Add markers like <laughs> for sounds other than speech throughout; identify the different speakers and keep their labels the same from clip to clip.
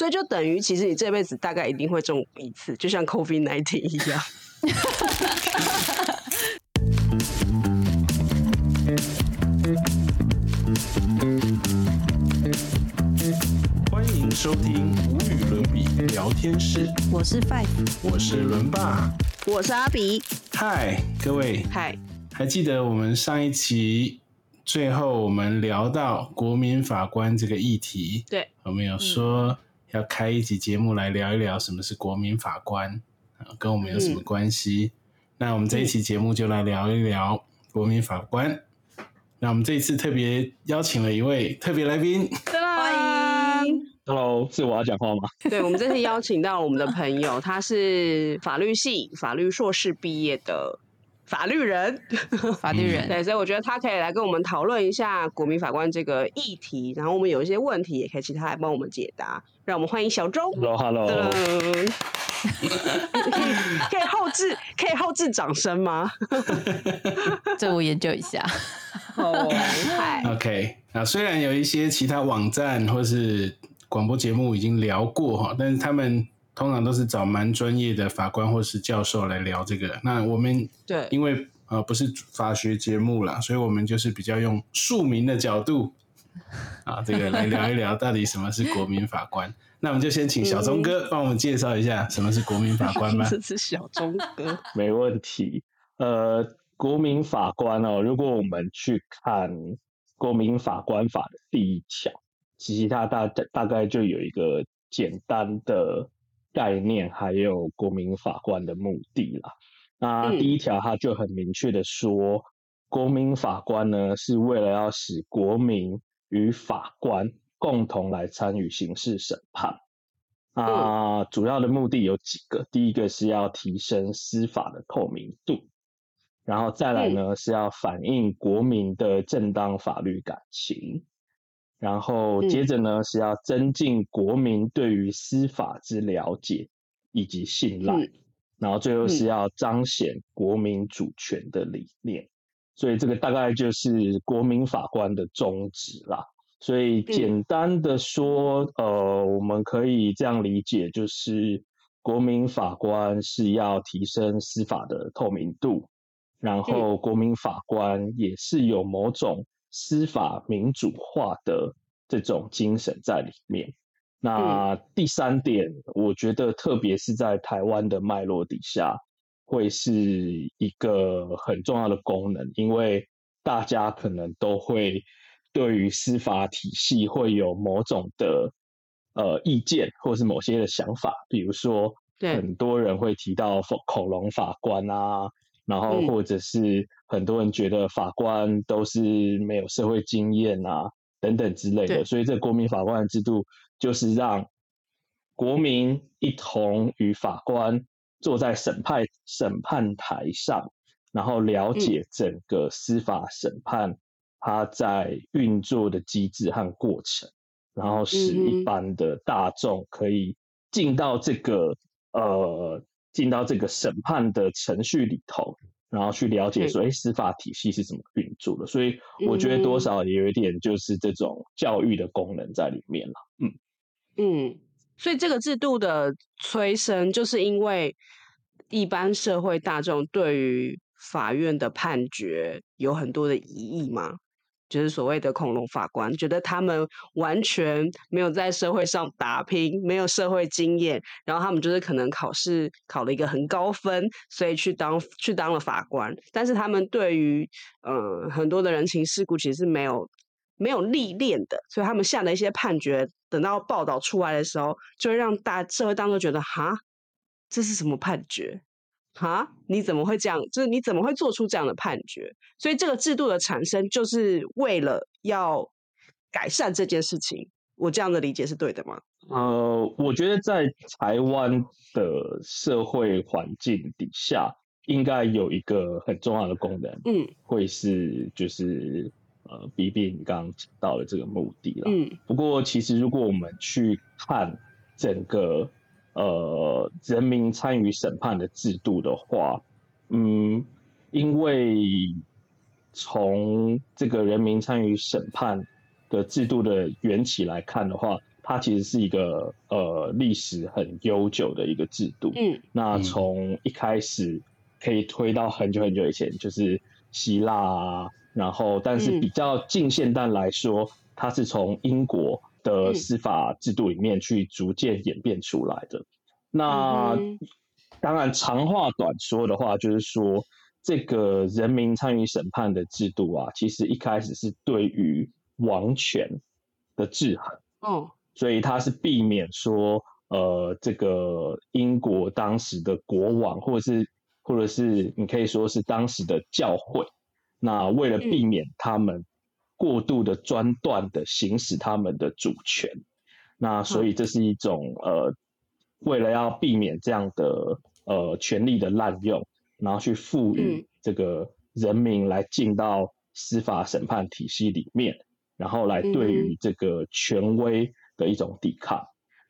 Speaker 1: 所以就等于其实你这辈子大概一定会中一次，就像 COVID nineteen 一样。<laughs>
Speaker 2: 欢迎收听无与伦比聊天室，
Speaker 3: 我是 Five，
Speaker 2: 我是伦爸。
Speaker 1: 我是阿比，
Speaker 2: 嗨，各位，
Speaker 1: 嗨，
Speaker 2: 还记得我们上一期最后我们聊到国民法官这个议题，
Speaker 1: 对，
Speaker 2: 我们有说要开一集节目来聊一聊什么是国民法官啊，跟我们有什么关系？那我们这一期节目就来聊一聊国民法官。那我们这一次特别邀请了一位特别来宾，
Speaker 1: 欢迎。
Speaker 4: Hello，是我要讲话吗？
Speaker 1: 对，我们这次邀请到我们的朋友，他是法律系法律硕士毕业的法律人，<laughs>
Speaker 3: 法律人。
Speaker 1: 对，所以我觉得他可以来跟我们讨论一下国民法官这个议题，然后我们有一些问题也可以请他来帮我们解答。让我们欢迎小周。
Speaker 4: Hello，Hello，
Speaker 1: 噔可以可以后置可以后置掌声吗？<laughs>
Speaker 3: 这我研究一下。
Speaker 1: 哦，嗨，<laughs>
Speaker 2: OK，啊，虽然有一些其他网站或是广播节目已经聊过哈，但是他们通常都是找蛮专业的法官或是教授来聊这个。那我们
Speaker 1: 对，
Speaker 2: 因为呃不是法学节目啦，所以我们就是比较用庶民的角度啊，这个来聊一聊到底什么是国民法官。<laughs> 那我们就先请小钟哥帮我们介绍一下什么是国民法官吧。
Speaker 1: 这 <laughs> 是小钟哥。<laughs>
Speaker 4: 没问题。呃，国民法官哦，如果我们去看《国民法官法》的第一条，其实它大大概就有一个简单的概念，还有国民法官的目的啦。那
Speaker 1: 嗯
Speaker 4: 第一条它就很明确的说，国民法官呢是为了要使国民与法官共同来参与刑事审判。啊、主要的目的有几个，第一个是要提升司法的透明度，然后再来呢、是要反映国民的正当法律感情，然后接着呢、是要增进国民对于司法之了解以及信赖，
Speaker 1: 嗯
Speaker 4: 然后最后是
Speaker 1: 嗯。
Speaker 4: 要彰显国民主权的理念，所以这个大概就是国民法官的宗旨啦。所以简单的说，呃，我们可以这样理解，就是国民法官是要提升司法的透明度，然后国民法官也是有某种司法民主化的这种精神在里面。那第三点，我觉得特别是在台湾的脉络底下，会是一个很重要的功能，因为大家可能都会对于司法体系会有某种的呃意见，或是某些的想法，比如说
Speaker 1: 对。
Speaker 4: 很多人会提到恐恐龙法官啊，然后
Speaker 1: 嗯。
Speaker 4: 或者是很多人觉得法官都是没有社会经验啊等等之类的，所以这国民法官的制度就是让国民一同与法官坐在审判审判台上，然后了解整个司法审判它在运作的机制和过程，然后使一般的大众可以进到这个呃进到这个审判的程序里头，然后去了解说，哎，司法体系是怎么运作的。所以我觉得多
Speaker 1: 嗯
Speaker 4: 少也有一点就是这种教育的功能在里面了。嗯，
Speaker 1: 嗯，所以这个制度的催生，就是因为一般社会大众对于法院的判决有很多的疑义嘛，就是所谓的恐龙法官，觉得他们完全没有在社会上打拼，没有社会经验，然后他们就是可能考试考了一个很高分，所以去当去当了法官，但是他们对于呃很多的人情世故其实是没有没有历练的，所以他们下的一些判决，等到报道出来的时候，就会让大社会当中觉得哈，这是什么判决？哈，你怎么会这样？就是你怎么会做出这样的判决？所以这个制度的产生，就是为了要改善这件事情。我这样的理解是对的吗？
Speaker 4: 呃，我觉得在台湾的社会环境底下，应该有一个很重要的功能，
Speaker 1: 嗯
Speaker 4: 会是就是呃，B B 你刚刚讲到的这个目的了。
Speaker 1: 嗯
Speaker 4: 不过，其实如果我们去看整个呃人民参与审判的制度的话，嗯，因为从这个人民参与审判的制度的缘起来看的话，它它其实是一个呃历史很悠久的一个制度。
Speaker 1: 嗯
Speaker 4: 那从一开始可以推到很久很久以前，就是希腊啊，然后但是
Speaker 1: 嗯
Speaker 4: 比较近现代来说，它是从英国的
Speaker 1: 嗯
Speaker 4: 司法制度里面去逐渐演变出来的。那
Speaker 1: 嗯
Speaker 4: 当然，长话短说的话，就是说这个人民参与审判的制度啊，其实一开始是对于王权的制衡。
Speaker 1: 哦
Speaker 4: 所以他是避免说，呃，这个英国当时的国王，或者是或者是你可以说是当时的教会，那为了避免他们过度的专断的行使他们的主权，那所以这是一种呃，为了要避免这样的呃权力的滥用，然后去赋予
Speaker 1: 嗯。
Speaker 4: 这个人民来进到司法审判体系里面，然后来对于这个权威的一种抵抗。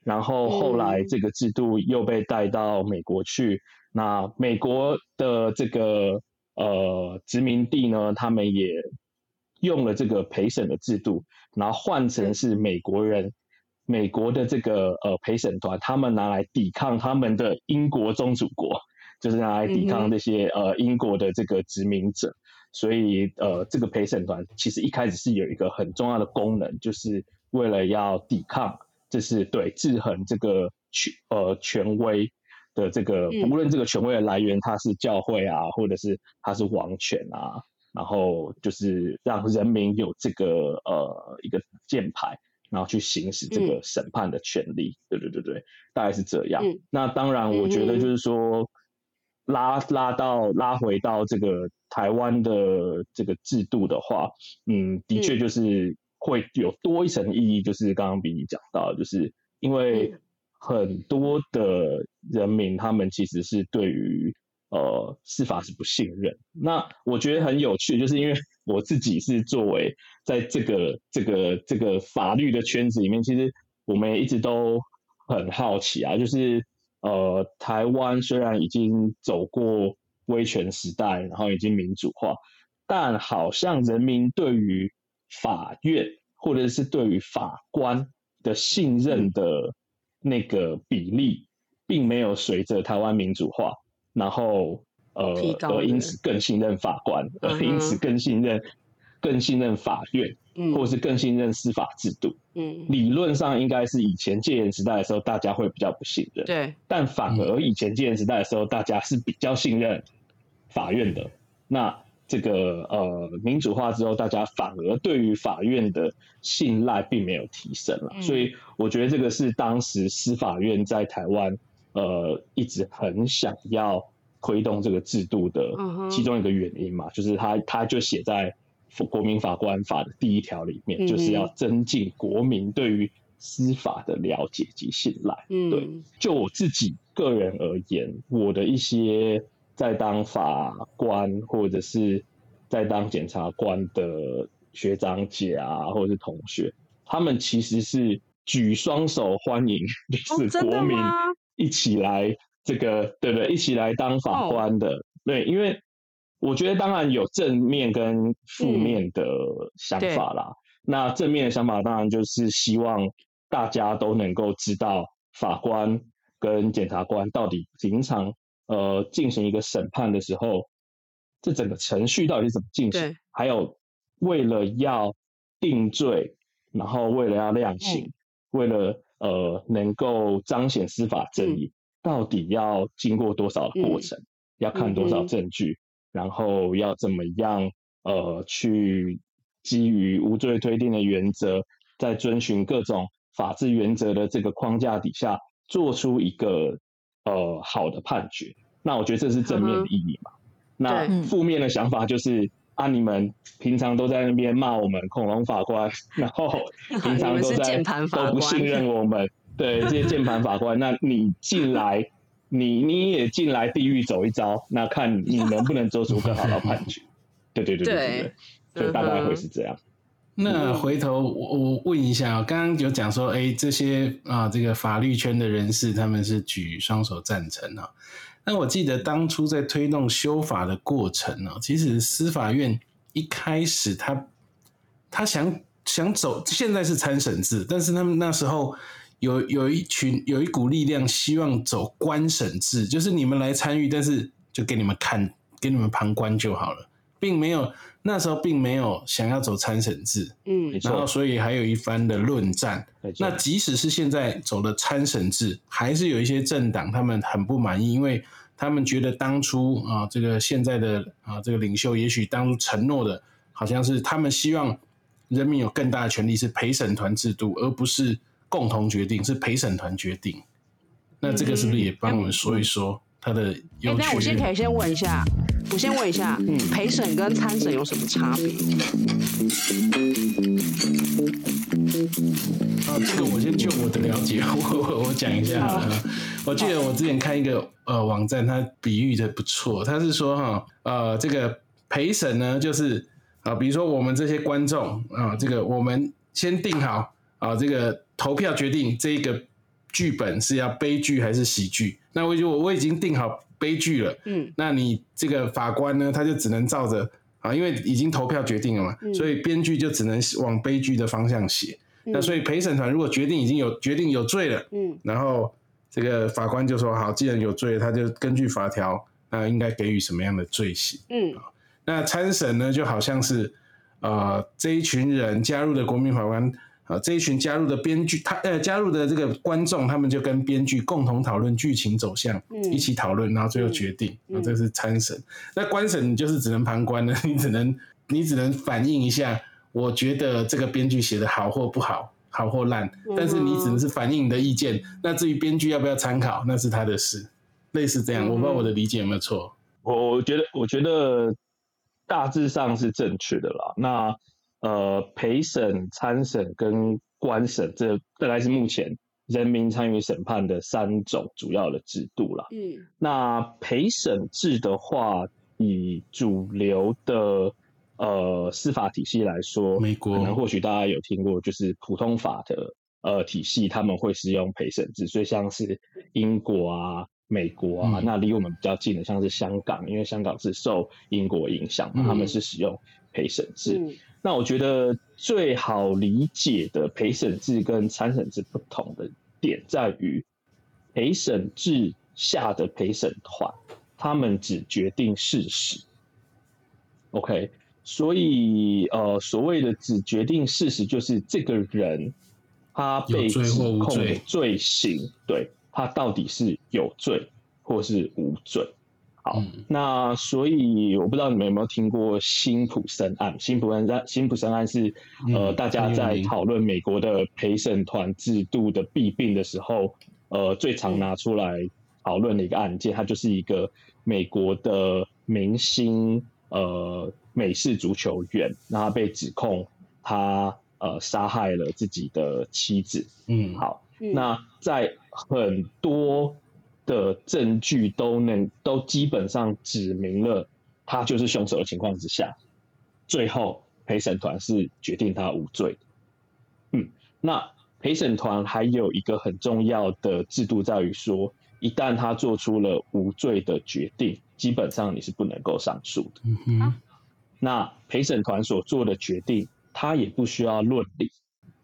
Speaker 4: 然后后来
Speaker 1: 嗯
Speaker 4: 这个制度又被带到美国去，那美国的这个呃殖民地呢，他们也用了这个陪审的制度，然后换成是美国人。美国的这个呃陪审团，他们拿来抵抗他们的英国宗主国，就是拿来抵抗这些、呃英国的这个殖民者。所以呃，这个陪审团其实一开始是有一个很重要的功能，就是为了要抵抗，就是对制衡这个权呃权威的这个，
Speaker 1: 嗯
Speaker 4: 无论这个权威的来源它是教会啊，或者是它是王权啊，然后就是让人民有这个呃一个键盘，然后去行使这个审判的权利。对对对对，大概是这样。
Speaker 1: 嗯
Speaker 4: 那当然，我觉得就是说。拉拉到拉回到这个台湾的这个制度的话，嗯，的确
Speaker 1: 嗯
Speaker 4: 就是会有多一层意义，就是刚刚比你讲到，就是因为
Speaker 1: 嗯
Speaker 4: 很多的人民他们其实是对于呃司法是不信任。那我觉得很有趣，就是因为 <laughs> 我自己是作为在这个这个这个法律的圈子里面，其实我们也一直都很好奇啊，就是呃，台湾虽然已经走过威权时代，然后已经民主化，但好像人民对于法院或者是对于法官的信任的那个比例，并没有随着台湾民主化，然后呃因此更信任法官，
Speaker 1: 嗯
Speaker 4: 而因此更信任更信任法院，
Speaker 1: 嗯
Speaker 4: 或是更信任司法制度。
Speaker 1: 嗯
Speaker 4: 理论上应该是以前戒严时代的时候，大家会比较不信任。
Speaker 1: 对
Speaker 4: 但反而以前戒严时代的时候，大家是比较信任法院的。那这个呃民主化之后，大家反而对于法院的信赖并没有提升了。
Speaker 1: 嗯
Speaker 4: 所以我觉得这个是当时司法院在台湾呃一直很想要推动这个制度的其中一个原因嘛，就是他他就写在国民法官法的第一条里面，
Speaker 1: 嗯
Speaker 4: 就是要增进国民对于司法的了解及信赖。对
Speaker 1: 嗯
Speaker 4: 就我自己个人而言，我的一些在当法官或者是在当检察官的学长姐啊，或者是同学，他们其实是举双手欢迎，就是国民
Speaker 1: 吗
Speaker 4: 一起来这个，对不对？一起来当法
Speaker 1: 哦
Speaker 4: 官的，对，因为我觉得当然有正面跟负
Speaker 1: 嗯
Speaker 4: 面的想法啦。那正面的想法当然就是希望大家都能够知道法官跟检察官到底平常呃进行一个审判的时候，这整个程序到底是怎么进行，还有为了要定罪，然后为了要量刑，
Speaker 1: 嗯。
Speaker 4: 为了呃能够彰显司法正义，到底要经过多少的过
Speaker 1: 嗯
Speaker 4: 程，要看多少证据，然后要怎么样呃去基于无罪推定的原则，在遵循各种法治原则的这个框架底下，做出一个呃好的判决。那我觉得这是正面的意义嘛。那负面的想法就是啊，你们平常都在那边骂我们恐龙法官，然后 <laughs> 平常都在
Speaker 1: 键盘法
Speaker 4: 都不信任我们，对这些键盘法官，那你进来，你你也进来地狱走一遭，那看你能不能做出更好的判决。对对对对对
Speaker 1: 对
Speaker 4: 对，所以大概会是这样。
Speaker 2: 那回头我我问一下、哦，刚刚有讲说，哎，这些啊，这个法律圈的人士他们是举双手赞成啊。那我记得当初在推动修法的过程呢、其实司法院一开始他他想想走，现在是参审制，但是他们那时候有有一群有一股力量希望走官审制，就是你们来参与，但是就给你们看，给你们旁观就好了，并没有那时候并没有想要走参审制，
Speaker 1: 嗯
Speaker 2: 然后所以还有一番的论战。那即使是现在走了参审制，还是有一些政党他们很不满意，因为他们觉得当初啊，这个现在的啊这个领袖，也许当初承诺的，好像是他们希望人民有更大的权利是陪审团制度，而不是共同决定，是陪审团决定。那这个是不是也帮我们说一说他的
Speaker 1: 哎
Speaker 2: 优，
Speaker 1: 那我先可以？先问一下，我先问一下，陪审跟参审有什么差别？
Speaker 2: 啊，这个我先就我的了解，我我我讲一下好了。我记得我之前看一个呃网站，它比喻的不错，它是说哈呃这个陪审呢，就是啊，比如说我们这些观众啊，这个我们先定好啊，这个投票决定这个剧本是要悲剧还是喜剧。那我就我已经定好悲剧了，
Speaker 1: 嗯
Speaker 2: 那你这个法官呢，他就只能照着啊，因为已经投票决定了嘛，
Speaker 1: 嗯
Speaker 2: 所以编剧就只能往悲剧的方向写。那所以陪审团如果决定已经有决定有罪了，
Speaker 1: 嗯
Speaker 2: 然后这个法官就说好，既然有罪，他就根据法条，那应该给予什么样的罪行？
Speaker 1: 嗯
Speaker 2: 那参审呢，就好像是呃这一群人加入的国民法官。啊，这一群加入的编剧，他呃加入的这个观众，他们就跟编剧共同讨论剧情走向，
Speaker 1: 嗯
Speaker 2: 一起讨论，然后最后决定。
Speaker 1: 嗯
Speaker 2: 啊，这是参审。那官审你就是只能旁观了，你只能你只能反映一下，我觉得这个编剧写的好或不好，好或烂，但是你只能是反映你的意见。那至于编剧要不要参考，那是他的事。类似这样，我不知道我的理解有没有错。
Speaker 4: 我我觉得，我觉得大致上是正确的啦。那呃，陪审、参审跟官审，这大概是目前人民参与审判的三种主要的制度啦。
Speaker 1: 嗯
Speaker 4: 那陪审制的话，以主流的呃司法体系来说，
Speaker 2: 美国
Speaker 4: 可能或许大家有听过，就是普通法的呃体系，他们会使用陪审制，所以像是英国啊、美国啊，
Speaker 2: 嗯
Speaker 4: 那离我们比较近的，像是香港，因为香港是受英国影响嘛，
Speaker 2: 嗯
Speaker 4: 他们是使用陪审制。
Speaker 1: 嗯
Speaker 4: 那我觉得最好理解的陪审制跟参审制不同的点在于，陪审制下的陪审团，他们只决定事实。OK，所以呃，所谓的只决定事实，就是这个人他被指控的
Speaker 2: 罪
Speaker 4: 罪行，对他到底是有罪或是无罪。好，
Speaker 2: 嗯
Speaker 4: 那所以我不知道你们有没有听过辛普森案？辛普森案，辛普森案是呃，
Speaker 2: 嗯
Speaker 4: 大家在讨论美国的陪审团制度的弊病的时候，呃，最常拿出来讨论的一个案件，它就是一个美国的明星呃美式足球员，那他被指控他呃杀害了自己的妻子。
Speaker 2: 嗯，
Speaker 4: 好，
Speaker 1: 嗯
Speaker 4: 那在很多的证据都能都基本上指明了他就是凶手的情况之下，最后陪审团是决定他无罪的。嗯，那陪审团还有一个很重要的制度在于说，一旦他做出了无罪的决定，基本上你是不能够上诉的。
Speaker 2: 嗯哼，
Speaker 4: 那陪审团所做的决定，他也不需要论理，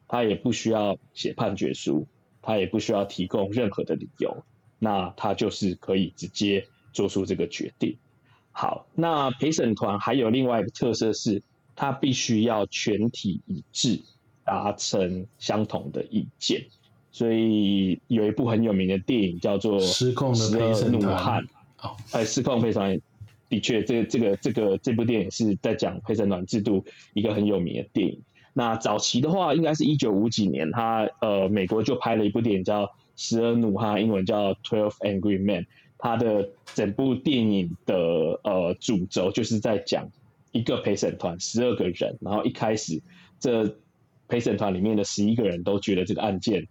Speaker 4: 他也不需要写判决书，他也不需要提供任何的理由，那他就是可以直接做出这个决定。好，那陪审团还有另外一个特色是，他必须要全体一致，达成相同的意见。所以有一部很有名的电影叫做《
Speaker 2: 失控的陪审团。哦，
Speaker 4: 哎，失控陪审团的确，这这个这个这部电影是在讲陪审团制度一个很有名的电影。那早期的话，应该是一九五几年，他呃美国就拍了一部电影叫《十二怒汉》，英文叫《Twelve Angry Men》。它的整部电影的呃主轴就是在讲一个陪审团十二个人，然后一开始这陪审团里面的十一个人都觉得这个案件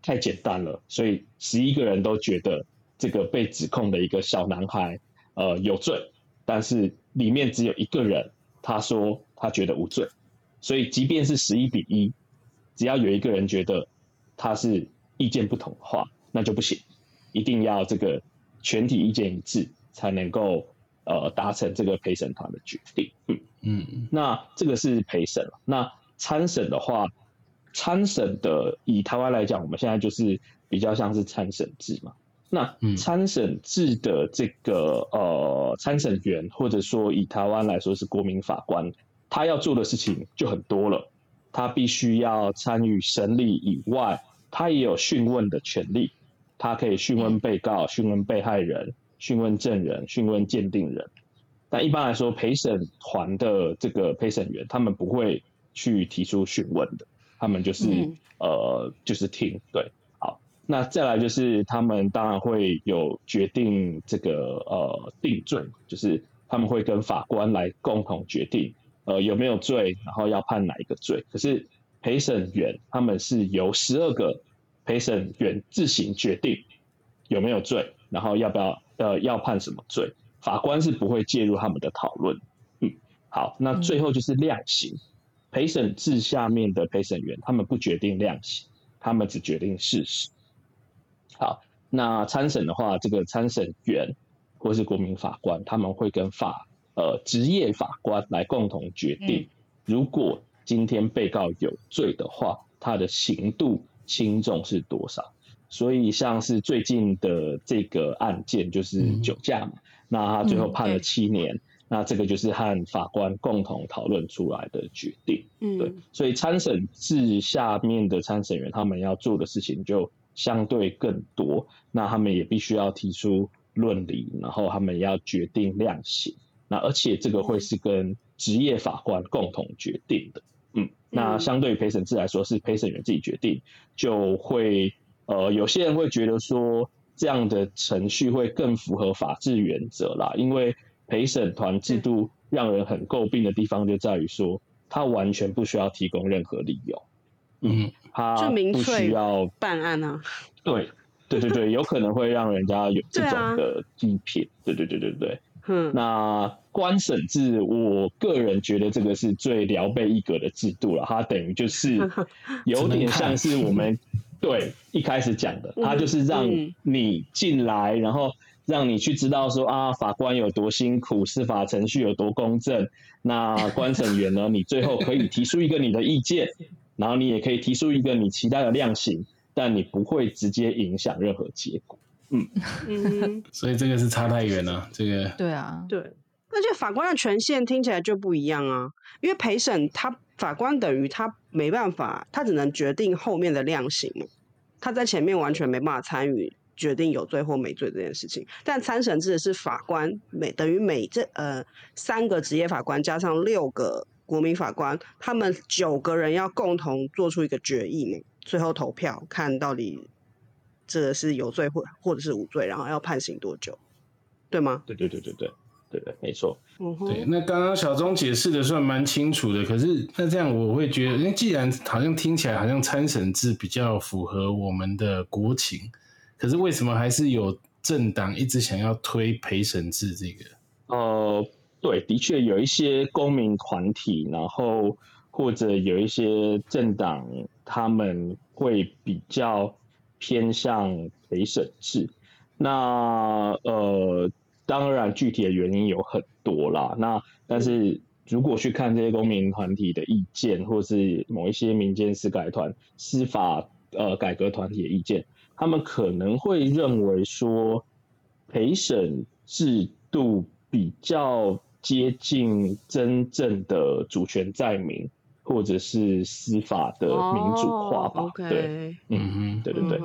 Speaker 4: 太简单了，所以十一个人都觉得这个被指控的一个小男孩呃有罪，但是里面只有一个人他说他觉得无罪，所以即便是十一比一，只要有一个人觉得他是意见不同的话，那就不行，一定要这个全体意见一致才能够呃达成这个陪审团的决定。嗯，
Speaker 2: 嗯
Speaker 4: 那这个是陪审了。那参审的话，参审的以台湾来讲，我们现在就是比较像是参审制嘛。那参审制的这个呃参审员，或者说以台湾来说是国民法官，他要做的事情就很多了。他必须要参与审理以外，他也有讯问的权利。他可以讯问被告、讯问被害人、讯问证人、讯问鉴定人。但一般来说，陪审团的这个陪审员，他们不会去提出讯问的，他们就是呃，就是听。对，好，那再来就是他们当然会有决定这个呃定罪，就是他们会跟法官来共同决定呃有没有罪，然后要判哪一个罪。可是陪审员他们是由十二个。陪审员自行决定有没有罪，然后要不要呃要判什么罪，法官是不会介入他们的讨论。嗯，好，那最后就是量刑。陪审制下面的陪审员，他们不决定量刑，他们只决定事实。好，那参审的话，这个参审员或是国民法官，他们会跟法呃职业法官来共同决定，如果今天被告有罪的话，他的刑度。轻重是多少？所以像是最近的这个案件，就是酒驾嘛，那他最后判了七年，那这个就是和法官共同讨论出来的决定。嗯，对，所以参审制下面的参审员，他们要做的事情就相对更多，那他们也必须要提出论理，然后他们要决定量刑，那而且这个会是跟职业法官共同决定的。嗯，那相对于陪审制来说，是陪审员自己决定，就会呃，有些人会觉得说这样的程序会更符合法治原则啦，因为陪审团制度让人很诟病的地方就在于说，他完全不需要提供任何理由，嗯，他不需要
Speaker 1: 办案啊，
Speaker 4: 对，对对对，有可能会让人家有 <laughs> 这种的欺骗，对对对对对。嗯，那官审制，我个人觉得这个是最聊备一格的制度了。它等于就是 <laughs> 有点像是我们 <laughs> 对一开始讲的，它就是让你进来，然后让你去知道说啊，法官有多辛苦，司法程序有多公正。那官审员呢，你最后可以提出一个你的意见，然后你也可以提出一个你期待的量刑，但你不会直接影响任何结果。嗯
Speaker 2: 嗯，<laughs> 所以这个是差太远了。这个
Speaker 3: 对啊，
Speaker 1: 对，而且法官的权限听起来就不一样啊。因为陪审他法官等于他没办法，他只能决定后面的量刑嘛，他在前面完全没办法参与决定有罪或没罪这件事情。但参审制是法官每等于每这呃三个职业法官加上六个国民法官，他们九个人要共同做出一个决议嘛，最后投票看到底。这个是有罪或或者是无罪，然后要判刑多久，对吗？
Speaker 4: 对对对对对对对，没错。
Speaker 2: 对，那刚刚小钟解释的算蛮清楚的，可是那这样我会觉得，因为既然好像听起来好像参审制比较符合我们的国情，可是为什么还是有政党一直想要推陪审制这个？
Speaker 4: 呃，对，的确有一些公民团体，然后或者有一些政党，他们会比较。偏向陪审制，那呃，当然具体的原因有很多啦。那但是如果去看这些公民团体的意见，或是某一些民间司改团、司法呃改革团体的意见，他们可能会认为说，陪审制度比较接近真正的主权在民。或者是司法的民主化吧，对，嗯哼，对对对。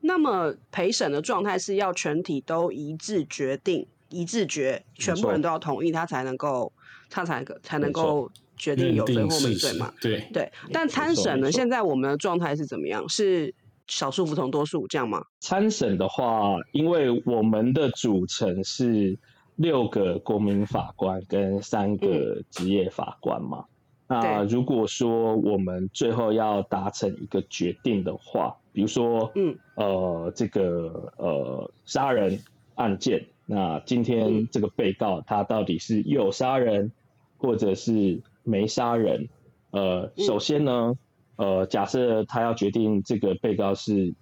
Speaker 1: 那么陪审的状态是要全体都一致决定，一致决，全部人都要同意，他才能够，他才才能够决定有罪或没罪嘛？
Speaker 2: 对
Speaker 1: 对。但参审呢？现在我们的状态是怎么样？是少数服从多数这样吗？
Speaker 4: 参审的话，因为我们的组成是六个国民法官跟三个职业法官嘛。那如果说我们最后要达成一个决定的话，比如说，嗯，呃，这个呃杀人案件，那今天这个被告他到底是有杀人，或者是没杀人？呃，首先呢，呃，假设他要决定这个被告是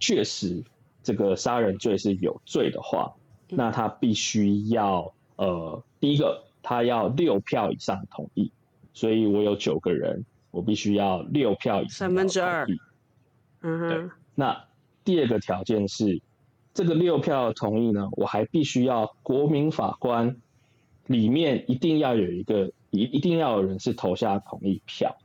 Speaker 4: 确实这个杀人罪是有罪的话，那他必须要呃，第一个他要六票以上同意。所以我有九个人，我我必须要六票以上
Speaker 1: 三分之二。嗯
Speaker 4: 对
Speaker 1: 哼，
Speaker 4: 那第二个条件是，这个六票同意呢，我还必须要国民法官里面一定要有一个一一定要有人是投下同意票，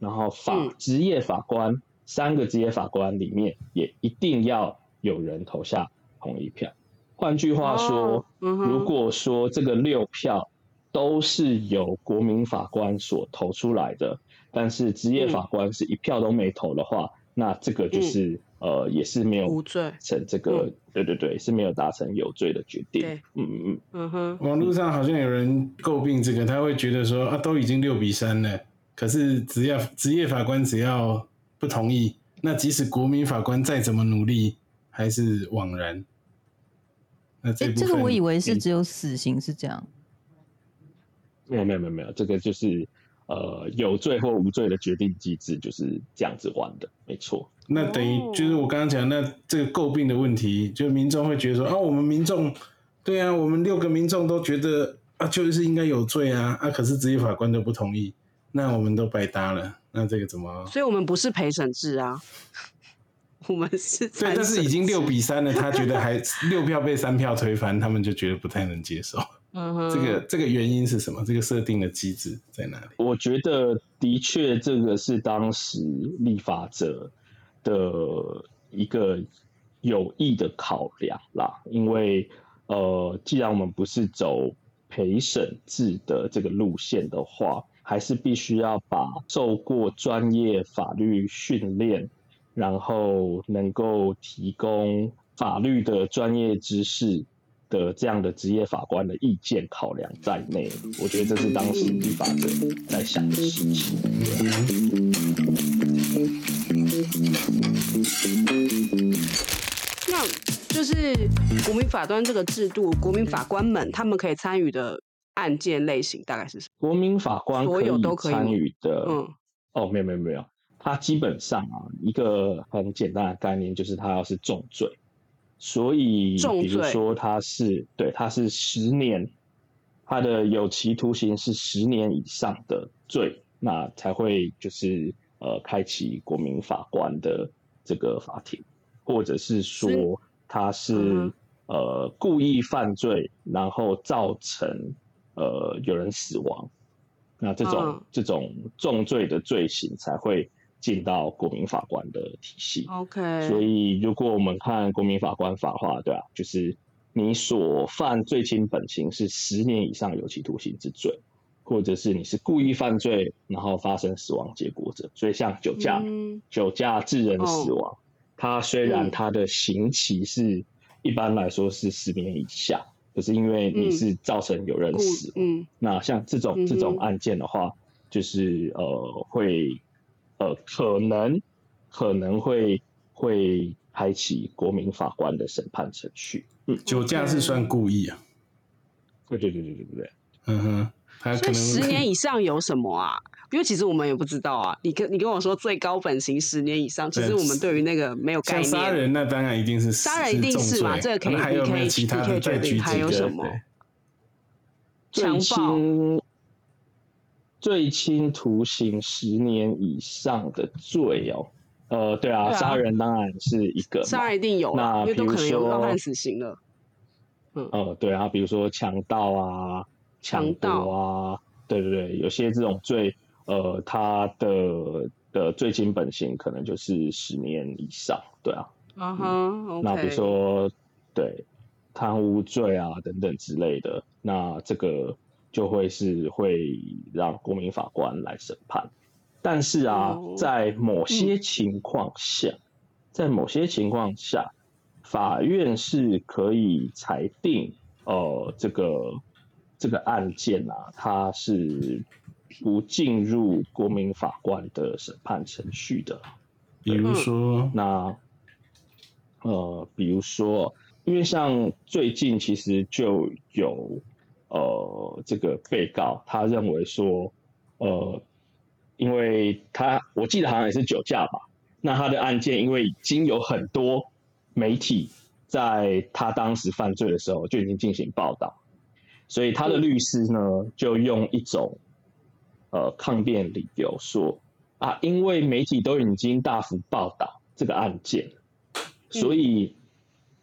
Speaker 4: 然后法
Speaker 1: 嗯。
Speaker 4: 职业法官三个职业法官里面也一定要有人投下同意票。换句话说
Speaker 1: 哦，嗯
Speaker 4: 如果说这个六票都是由国民法官所投出来的，但是职业
Speaker 1: 嗯
Speaker 4: 法官是一票都没投的话，那这个就是、呃也是没有
Speaker 1: 无罪。
Speaker 4: 成这个、对对对是没有达成有罪的决定。
Speaker 1: 对。
Speaker 4: 嗯嗯嗯，
Speaker 1: 嗯哼，
Speaker 2: 网络上好像有人诟病这个，他会觉得说啊，都已经六比三了，可是只要职业法官只要不同意，那即使国民法官再怎么努力，还是枉然。那这
Speaker 3: 这个我以为是只有死刑是这样。
Speaker 4: 没有没有没有没有，这个就是呃有罪或无罪的决定机制就是这样子玩的，没错。
Speaker 2: 那等于
Speaker 1: 哦
Speaker 2: 就是我刚刚讲那这个诟病的问题，就民众会觉得说啊，我们民众对啊，我们六个民众都觉得啊，就是应该有罪啊啊，可是职业法官都不同意，那我们都白搭了，那这个怎么？
Speaker 1: 所以我们不是陪审制啊，我们是
Speaker 2: 对，但是已经六
Speaker 1: 制，
Speaker 2: 比三了，他觉得还 <laughs> 六票被三票推翻，他们就觉得不太能接受。
Speaker 1: 嗯哼，
Speaker 2: 这个这个原因是什么？这个设定的机制在哪里？
Speaker 4: 我觉得的确这个是当时立法者的一个有意的考量啦，因为呃，既然我们不是走陪审制的这个路线的话，还是必须要把受过专业法律训练，然后能够提供法律的专业知识的这样的职业法官的意见考量在内。我觉得这是当时立法者在想的事情。
Speaker 1: 那就是国民法官这个制度，国民法官们他们可以参与的案件类型大概是什么
Speaker 4: 国民法官
Speaker 1: 所有都可以吗
Speaker 4: 参与的，
Speaker 1: 嗯，
Speaker 4: 哦，没有没有没有，他基本上啊，一个很简单的概念就是他要是重罪，所以比如说他是对他是十年，他的有期徒刑是十年以上的罪，那才会就是呃开启国民法官的这个法庭，或者是说他是
Speaker 1: 嗯
Speaker 4: 呃故意犯罪，然后造成呃有人死亡，那这种、
Speaker 1: 嗯。
Speaker 4: 这种重罪的罪行才会进到国民法官的体系。
Speaker 1: OK，
Speaker 4: 所以，如果我们看国民法官法的话，对啊，就是你所犯罪轻本刑是十年以上有期徒刑之罪，或者是你是故意犯罪然后发生死亡结果者。所以，像酒驾，
Speaker 1: 嗯。
Speaker 4: 酒驾致人死亡，它虽然
Speaker 1: 嗯。
Speaker 4: 它的刑期是一般来说是十年以下，可是因为你
Speaker 1: 嗯。
Speaker 4: 是造成有人死那像这种这种案件的话，就是呃会呃可能可能会会开启国民法官的审判程序。嗯，
Speaker 2: 酒驾是算故意啊？
Speaker 4: 对对对对对对对。
Speaker 2: 嗯哼，
Speaker 1: 所以
Speaker 2: 能
Speaker 1: 十年以上有什么啊？因为其实我们也不知道啊。你跟你跟我说最高本刑十年以上，其实我们对于那个没有概
Speaker 2: 念杀。人，那当然一定是
Speaker 1: 杀人一定是嘛
Speaker 2: 罪
Speaker 1: 这个可以
Speaker 2: 那还有没有
Speaker 1: 你可以
Speaker 2: 其他
Speaker 1: 你可以决定
Speaker 2: 的再举
Speaker 1: 还有什么
Speaker 2: 几个
Speaker 1: 强暴
Speaker 4: 轻最轻徒刑十年以上的罪哦，呃，对啊，杀人当然是一个嘛，
Speaker 1: 杀人一定有啊，
Speaker 4: 那
Speaker 1: 因为都可能有
Speaker 4: 比如说
Speaker 1: 判死刑了。
Speaker 4: 呃，对啊，比如说强盗啊、抢
Speaker 1: 强盗。
Speaker 4: 夺啊，对对对，有些这种罪，呃，他的的最轻本刑可能就是十年以上，对啊。
Speaker 1: 嗯哼
Speaker 4: 那比如说对贪污罪啊等等之类的，那这个就会是会让国民法官来审判。但是啊，
Speaker 1: 哦
Speaker 4: 在某些情况下，在某些情况下，法院是可以裁定，呃，这个这个案件啊，它是不进入国民法官的审判程序的。
Speaker 2: 比如说，
Speaker 4: 那呃，比如说，因为像最近其实就有呃这个被告他认为说，呃，因为他我记得好像也是酒驾吧，那他的案件因为已经有很多媒体在他当时犯罪的时候就已经进行报道，所以他的律师呢就用一种呃抗辩理由说，啊，因为媒体都已经大幅报道这个案件，所以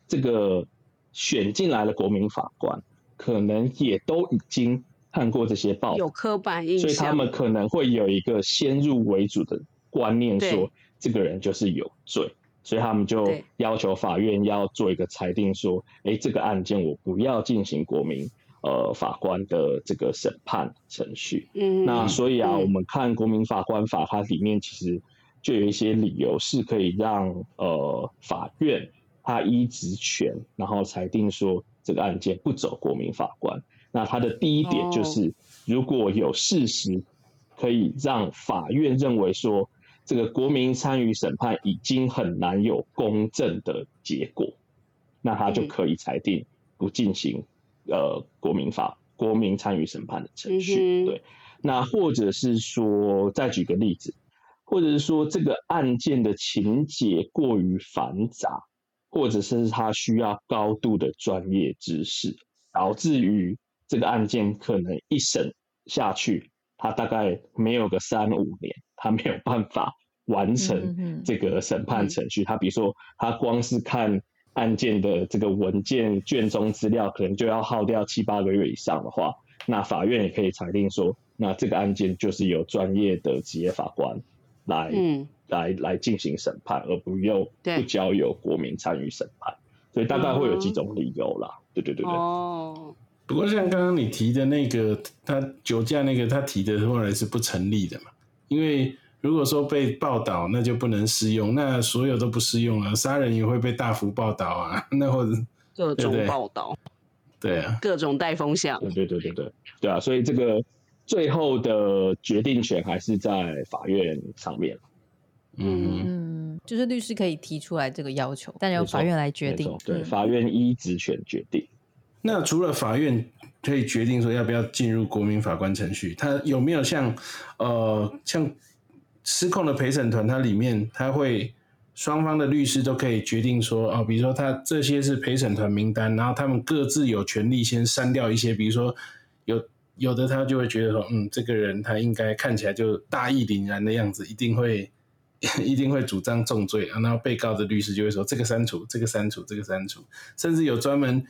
Speaker 4: 这个选进来的国民法官可能也都已经看过这些报，
Speaker 1: 有刻板印象，
Speaker 4: 所以他们可能会有一个先入为主的观念，
Speaker 1: 对。
Speaker 4: 说这个人就是有罪，所以他们就要求法院要做一个裁定，说，哎，这个案件我不要进行国民呃法官的这个审判程序。
Speaker 1: 嗯，
Speaker 4: 那所以啊，
Speaker 1: 嗯。
Speaker 4: 我们看国民法官法，它里面其实就有一些理由是可以让呃法院他依职权，然后裁定说这个案件不走国民法官。那他的第一点就是，如果有事实可以让法院认为说这个国民参与审判已经很难有公正的结果，那他就
Speaker 1: 嗯
Speaker 4: 可以裁定不进行呃国民法国民参与审判的程序。对，那或者是说，再举个例子，或者是说这个案件的情节过于繁杂，或者是他需要高度的专业知识，导致于这个案件可能一审下去，他大概没有个三五年，他没有办法完
Speaker 3: 嗯
Speaker 4: 成
Speaker 3: 嗯
Speaker 4: 这个审判程序。他比如说，他光是看案件的这个文件卷宗资料，可能就要耗掉七八个月以上的话，那法院也可以裁定说，那这个案件就是由专业的职业法官来、
Speaker 1: 嗯
Speaker 4: 来来进行审判，而不用不交由国民参与审判。所以大概会有几种理由啦。对对对对。
Speaker 1: 哦，
Speaker 2: 不过像刚刚你提的那个，他酒驾那个，他提的后来是不成立的嘛？因为如果说被报道，那就不能适用，那所有都不适用了，杀人也会被大幅报道啊，那或者
Speaker 1: 各种报道，
Speaker 2: 对啊，
Speaker 1: 各种带风向，
Speaker 4: 对对对对对对啊，所以这个最后的决定权还是在法院上面。
Speaker 2: 嗯，
Speaker 3: 嗯，就是律师可以提出来这个要求，但由法院来决定。
Speaker 4: 对，
Speaker 3: 嗯
Speaker 4: 法院依职权决定。
Speaker 2: 那除了法院可以决定说要不要进入国民法官程序，他有没有像呃像失控的陪审团，它里面他会双方的律师都可以决定说哦，比如说他这些是陪审团名单，然后他们各自有权利先删掉一些，比如说有有的他就会觉得说，嗯，这个人他应该看起来就大义凛然的样子，一定会。<laughs> 一定会主张重罪啊，然后被告的律师就会说这个删除，这个删除，这个删除，甚至有专门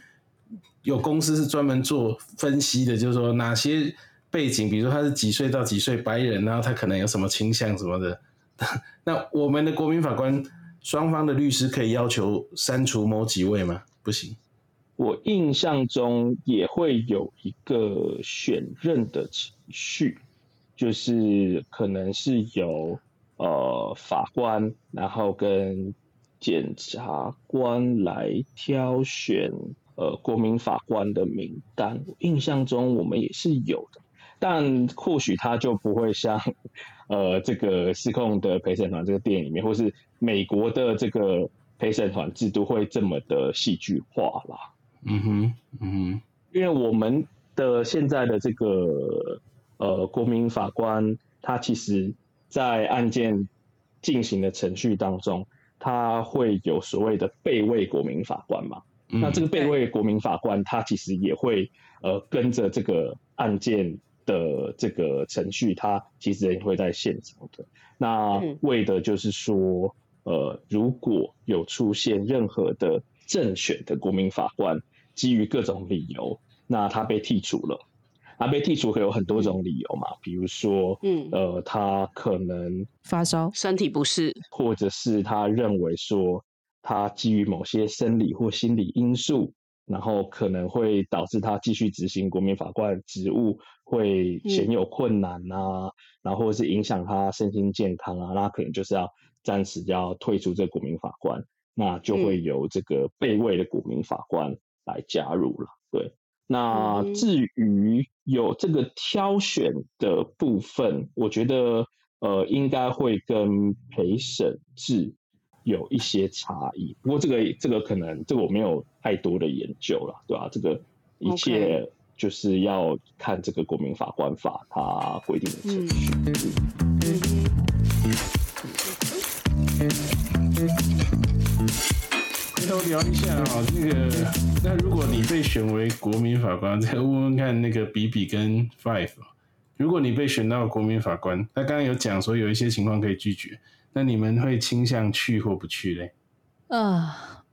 Speaker 2: 有公司是专门做分析的，就是说哪些背景，比如说他是几岁到几岁白人，然后他可能有什么倾向什么的。<laughs> 那我们的国民法官双方的律师可以要求删除某几位吗？不行。
Speaker 4: 我印象中也会有一个选任的程序，就是可能是由呃法官，然后跟检察官来挑选呃国民法官的名单。印象中我们也是有的，但或许他就不会像 <laughs> 呃这个失控的陪审团这个电影里面，或是美国的这个陪审团制度会这么的戏剧化啦。
Speaker 2: 嗯哼，嗯哼，
Speaker 4: 因为我们的现在的这个呃国民法官，他其实在案件进行的程序当中，他会有所谓的备位国民法官嘛。
Speaker 2: 嗯
Speaker 4: 那这个备位国民法官，他其实也会呃跟着这个案件的这个程序，他其实也会在现场的。那
Speaker 1: 嗯
Speaker 4: 为的就是说，呃，如果有出现任何的正选的国民法官，基于各种理由，那他被剔除了。他被剔除可有很多种理由嘛，比如说，
Speaker 1: 嗯
Speaker 4: 呃，他可能
Speaker 3: 发烧，
Speaker 1: 身体不适，
Speaker 4: 或者是他认为说，他基于某些生理或心理因素，然后可能会导致他继续执行国民法官的职务会鲜有困难啊，然后或者是影响他身心健康啊，那可能就是要暂时要退出这个国民法官，那就会由这个备位的国民法官来加入了。对，那
Speaker 1: 嗯。
Speaker 4: 至于有这个挑选的部分，我觉得呃应该会跟陪审制有一些差异。不过这个这个可能这个我没有太多的研究了，对吧、这个一切就是要看这个国民法官法它规定的程序。
Speaker 2: 回头聊一下啊、那个那如果你被选为国民法官，再问问看那个比比跟 Five，如果你被选到国民法官，他刚刚有讲说有一些情况可以拒绝，那你们会倾向去或不去嘞？
Speaker 3: 啊、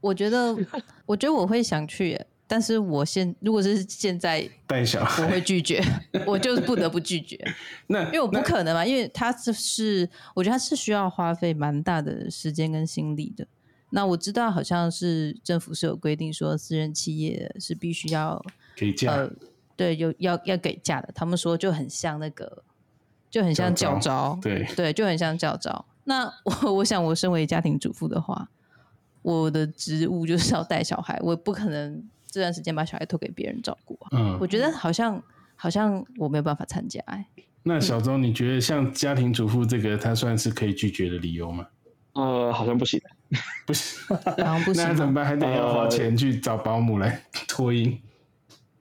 Speaker 3: 我觉得，<laughs> 我觉得我会想去耶，但是我现如果是现在，
Speaker 2: 带小
Speaker 3: 我，会拒绝，<laughs> 我就是不得不拒绝，<laughs>
Speaker 2: 那
Speaker 3: 因为我不可能嘛，因为他是是，我觉得他是需要花费蛮大的时间跟心力的。那我知道好像是政府是有规定说，私人企业是必须要
Speaker 2: 给价，
Speaker 3: 呃，对，有要要给价的。他们说就很像那个，就很像
Speaker 2: 教招，对
Speaker 3: 对，就很像教招。那 <laughs> 我我想，我身为家庭主妇的话，我的职务就是要带小孩，我不可能这段时间把小孩托给别人照顾啊。
Speaker 2: 嗯
Speaker 3: 我，觉得好像好像我没有办法参加、哎，
Speaker 2: 那小周，你觉得像家庭主妇这个，他算是可以拒绝的理由吗？
Speaker 4: 呃，好像不行。<laughs>
Speaker 2: 不是。那怎么办？还得要花
Speaker 4: 呃
Speaker 2: 钱去找保姆来托婴。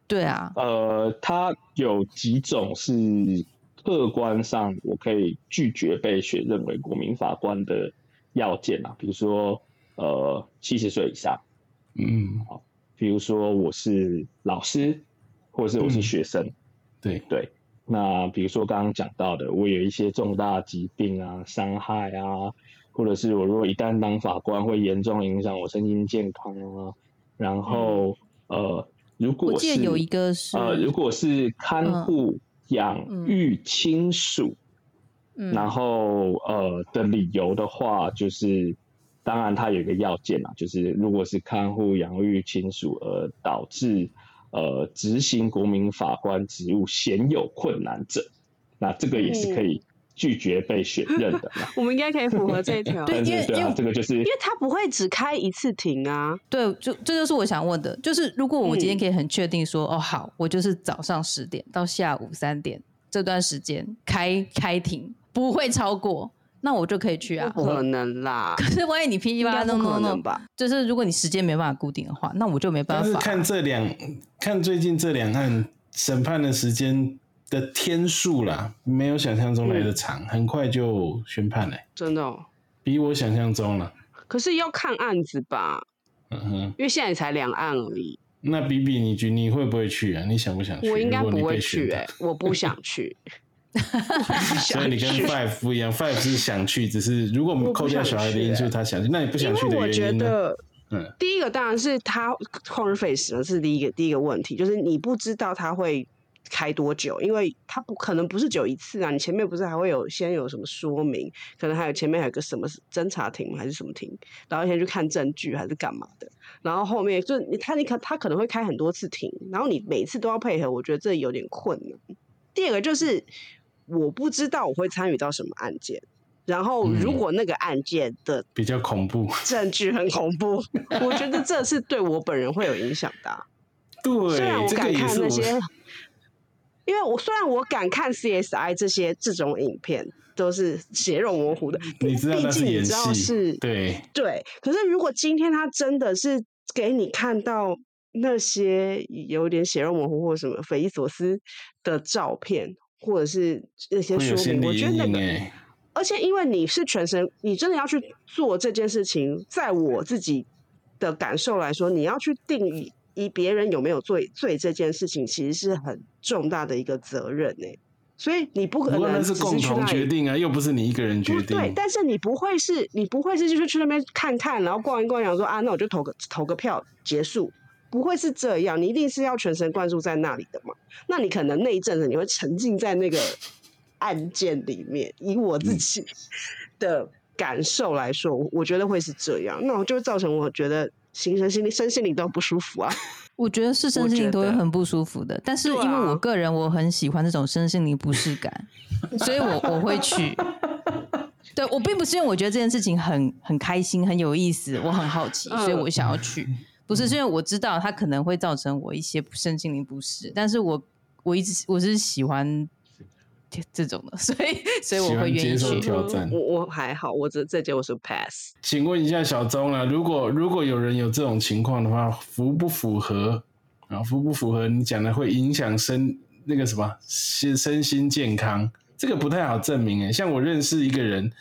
Speaker 3: 对啊，
Speaker 4: 呃，他有几种是客观上我可以拒绝被选任为国民法官的要件啊，比如说呃七十岁以上，
Speaker 2: 嗯，好
Speaker 4: 比如说我是老师，或者是我是
Speaker 2: 嗯
Speaker 4: 学生，
Speaker 2: 对，
Speaker 4: 对。那比如说刚刚讲到的，我有一些重大疾病啊、伤害啊，或者是我如果一旦当法官，会严重影响我身心健康啊。然后、呃，如果是
Speaker 3: 我记得有一个是
Speaker 4: 呃，如果是看护、养育亲属，
Speaker 3: 嗯。
Speaker 4: 然后呃的理由的话，就是当然它有一个要件啊，就是如果是看护、养育亲属而导致呃执行国民法官职务鲜有困难者，那这个也是可以拒绝被选任的嘛。<laughs>
Speaker 1: 我们应该可以符合这一条，
Speaker 3: 对因为因为，
Speaker 4: 这个就是
Speaker 1: 因为他不会只开一次庭啊。
Speaker 3: 对，就这就是我想问的，就是如果我今天
Speaker 1: 嗯
Speaker 3: 可以很确定说，哦，好，我就是早上十点到下午三点这段时间开开庭，不会超过，那我就可以去啊。
Speaker 1: 不可能啦，
Speaker 3: 可是万一你噼里
Speaker 1: 应
Speaker 3: 啪啦
Speaker 1: 能吧？
Speaker 3: 就是如果你时间没办法固定的话，那我就没办
Speaker 2: 但是
Speaker 3: 法。
Speaker 2: 看这两看最近这两案审判的时间的天数啦，没有想象中来的
Speaker 3: 嗯
Speaker 2: 长，很快就宣判了、
Speaker 1: 真的哦。
Speaker 2: 比我想象中了。
Speaker 1: 可是要看案子吧，
Speaker 2: 嗯哼，
Speaker 1: 因为现在才两案而已。
Speaker 2: 那比比你觉你会不会去啊？你想不想去？
Speaker 1: 我应该不会去、欸，我不想去。<laughs>
Speaker 2: 所以你跟 Five 不一样，Five 是想去，只是如果我们扣掉小孩的因素，他想去，那你不想去的
Speaker 1: 为我觉
Speaker 2: 原因嗯，
Speaker 1: 第一个当然是他旷日费时了，是第一个第一个问题，就是你不知道他会开多久，因为他不可能不是只有一次啊，你前面不是还会有先有什么说明，可能还有前面还有个什么侦查庭还是什么庭，然后先去看证据还是干嘛的，然后后面就你他你可他可能会开很多次庭，然后你每次都要配合，我觉得这有点困难。第二个就是我不知道我会参与到什么案件。然后，如
Speaker 2: 嗯
Speaker 1: 果那个案件的
Speaker 2: 比较恐怖。
Speaker 1: 证据很恐怖，我觉得这是对我本人会有影响的啊、
Speaker 2: 对，
Speaker 1: 虽然我敢看那些，因为我虽然我敢看 CSI 这些这种影片，都是血肉模糊的，
Speaker 2: 你知道
Speaker 1: 毕竟你知道，是
Speaker 2: 对，
Speaker 1: 对。可是如果今天他真的是给你看到那些有点血肉模糊或什么匪夷所思的照片，或者是那些说明，我觉得那个。而且因为你是全身，你真的要去做这件事情，在我自己的感受来说，你要去定义以别人有没有罪罪这件事情，其实是很重大的一个责任呢、所以你不可能只
Speaker 2: 是共同。决定啊，又不是你一个人决定。
Speaker 1: 对，但是你不会是，你不会是就是去那边看看，然后逛一逛，想说啊，那我就投个投个票结束，不会是这样，你一定是要全神贯注在那里的嘛。那你可能那一阵子你会沉浸在那个 <laughs> 案件里面，以我自己的感受来说，我我觉得会是这样，那我就会造成我觉得心身心理身心灵都不舒服啊。<laughs>
Speaker 3: 我觉得是身心灵都会很不舒服的，但是因为我个人我很喜欢这种身心灵不适感，<laughs> 所以我我会去。对我并不是因为我觉得这件事情很很开心很有意思，我很好奇，所以我想要去。不是是因为我知道它可能会造成我一些身心灵不适，但是我我一直我是喜欢这种的，<laughs> 所以所以我会愿意
Speaker 2: 接受
Speaker 3: 去。
Speaker 2: 挑战
Speaker 1: 我我还好，我这这节我是 pass。
Speaker 2: 请问一下小钟啊，如果如果有人有这种情况的话，符不符合啊？符不符合你讲的会影响身那个什么身身心健康？这个不太好证明诶。像我认识一个人，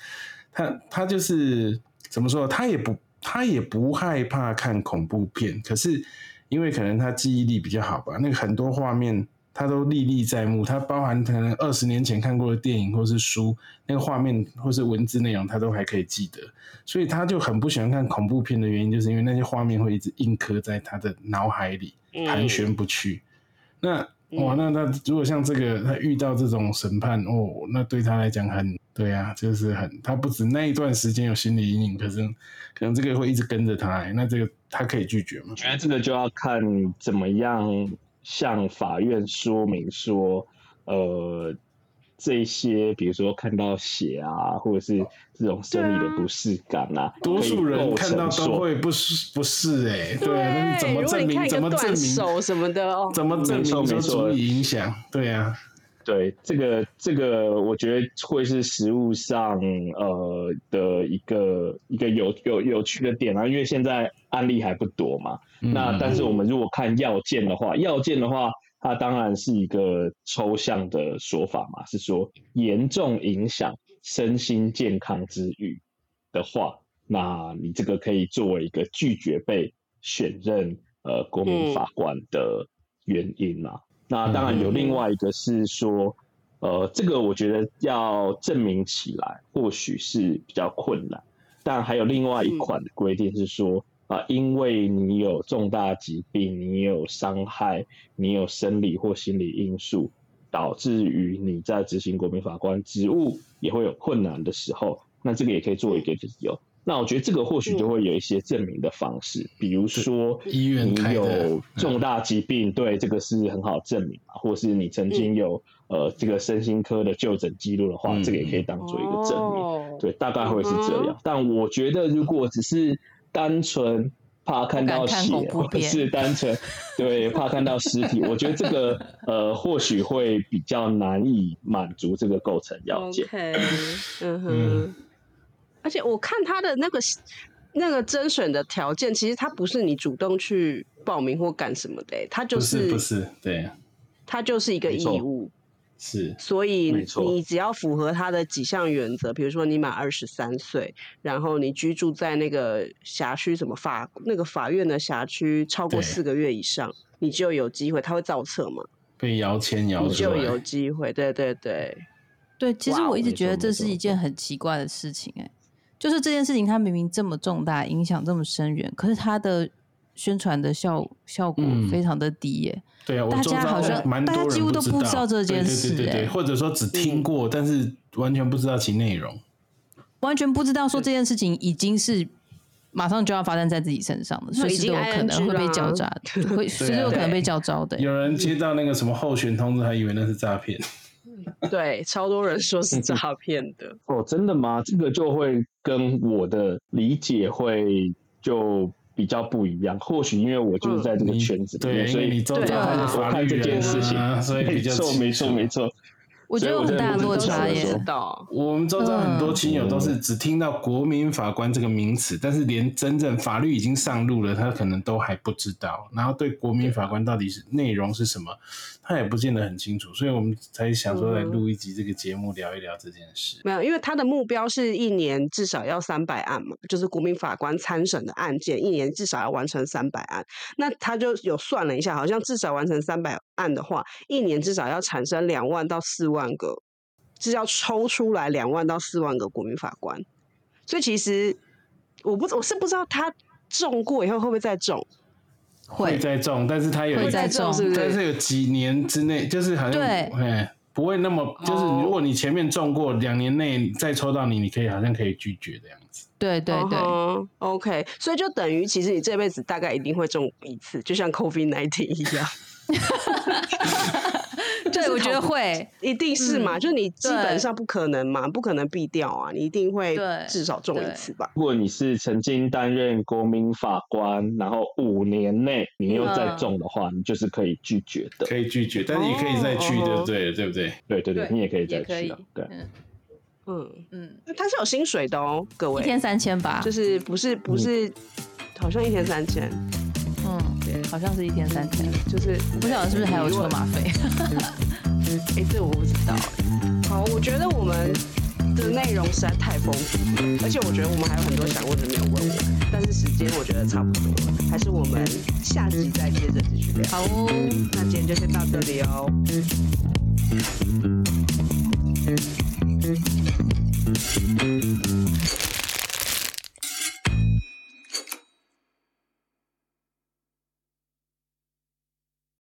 Speaker 2: 他他就是怎么说，他也不他也不害怕看恐怖片，可是因为可能他记忆力比较好吧，那个很多画面他都历历在目。他包含可能二十年前看过的电影或是书，那个画面或是文字内容，他都还可以记得。所以他就很不喜欢看恐怖片的原因，就是因为那些画面会一直印刻在他的脑海里，盘旋不去。那哇，那那如果像这个，他遇到这种审判，哦，那对他来讲很对啊，就是很他不止那一段时间有心理阴影，可是可能这个会一直跟着他。那这个他可以拒绝吗？
Speaker 4: 我觉得这个就要看怎么样向法院说明说，呃。这些，比如说看到血啊，或者是这种生理的不适感啊，
Speaker 2: 多数人看到都会不适不适哎，对，那怎么证明？怎么证明？
Speaker 1: 手什么的哦？
Speaker 2: 怎么证明说足以影响？对呀，
Speaker 4: 对，这个这个，我觉得会是实物上呃的一个一个有有有趣的点啊，因为现在案例还不多嘛。那但是我们如果看要件的话，要件的话。它当然是一个抽象的说法嘛，是说严重影响身心健康之余的话，那你这个可以作为一个拒绝被选任呃国民法官的原因嘛。那当然有另外一个是说，呃，这个我觉得要证明起来或许是比较困难，但还有另外一款的规定是说。啊，因为你有重大疾病，你有伤害，你有生理或心理因素，导致于你在执行国民法官职务也会有困难的时候，那这个也可以作为一个理由。那我觉得这个或许就会有一些证明的方式，比如说
Speaker 2: 医院
Speaker 4: 你有重大疾病，对这个是很好证明啊，或是你曾经有呃这个身心科的就诊记录的话，这个也可以当做一个证明。对，大概会是这样。但我觉得如果只是单纯怕看到血，或者 <laughs> 是单纯对怕看到尸体，我觉得这个呃或许会比较难以满足这个构成要件。
Speaker 1: 嗯哼，而且我看他的那个那个甄选的条件，其实他不是你主动去报名或干什么的，他就是
Speaker 2: 不是对，
Speaker 1: 他就是一个义务。
Speaker 2: 是，
Speaker 1: 所以你只要符合他的几项原则，比如说你满二十三岁，然后你居住在那个辖区，什么法那个法院的辖区超过四个月以上，你就有机会，他会造册嘛？
Speaker 2: 被摇签摇
Speaker 1: 你就有机会，对对对，
Speaker 3: 对。其实我一直觉得这是一件很奇怪的事情，哎，就是这件事情它明明这么重大，影响这么深远，可是它的宣传的效效果非常的低，耶。
Speaker 2: 对啊，大
Speaker 3: 家好像
Speaker 2: 蛮多人
Speaker 3: 几乎都不知道这件事，
Speaker 2: 对对对，或者说只听过，但是完全不知道其内容，
Speaker 3: 完全不知道说这件事情已经是马上就要发生在自己身上的，随时都有可能会被交 <laughs> 炸，会随时有可能被叫招的。
Speaker 2: 有人接到那个什么候选通知，还以为那是诈骗。<laughs>
Speaker 1: 对，超多人说是诈骗的。<laughs>
Speaker 4: 哦，真的吗？这个就会跟我的理解会就。比较不一样，或许因为我就是在这个圈子，
Speaker 2: 对，
Speaker 4: 所以
Speaker 2: 你周遭
Speaker 4: 我看这件事情，
Speaker 2: 所以比 <laughs> 较
Speaker 4: 没错，没错，没错。
Speaker 3: 我觉得有很大落差耶。
Speaker 2: 我们周遭很多亲友都是只听到国民法官这个名词，但是连真正法律已经上路了，他可能都还不知道。然后对国民法官到底是内容是什么？他也不见得很清楚，所以我们才想说来录一集这个节目，聊一聊这件事。
Speaker 1: 没有，因为他的目标是一年至少要三百案嘛，就是国民法官参审的案件，一年至少要完成三百案。那他就有算了一下，好像至少完成三百案的话，一年至少要产生两万到四万个，是要抽出来两万到四万个国民法官。所以其实我不我是不知道他中过以后会不会再中。
Speaker 2: 会再中，但是它有
Speaker 3: 会再中，
Speaker 2: 但是有几年之内，就是好像哎，不会那么，就是如果你前面中过，两年内再抽到你，你可以好像可以拒绝的样子。
Speaker 3: 对对对
Speaker 1: ，OK，所以就等于其实你这辈子大概一定会中一次，就像 COVID nineteen 一样。<laughs>
Speaker 3: 对，我觉得会，
Speaker 1: 一定是嘛，就是你基本上不可能嘛，不可能避掉啊，你一定会至少中一次吧。
Speaker 4: 如果你是曾经担任国民法官，然后五年内你又再中的话，你就是可以拒绝的，
Speaker 2: 可以拒绝，但是你可以再去的，对对？不对？
Speaker 4: 对对对，你也可以再去的，对，
Speaker 1: 嗯。嗯，他是有薪水的哦，各位，
Speaker 3: 一天三千吧，
Speaker 1: 就是不是不是，好像一天三千。
Speaker 3: 好像是一天三千，
Speaker 1: 就是
Speaker 3: 不晓得是不是还有车马费？<laughs>
Speaker 1: 哎，这我不知道。好，我觉得我们的内容实在太丰富了，而且我觉得我们还有很多想问的没有问我，但是时间我觉得差不多了，还是我们下集再接着继续聊。
Speaker 3: 好哦，
Speaker 1: 那今天就先到这里哦。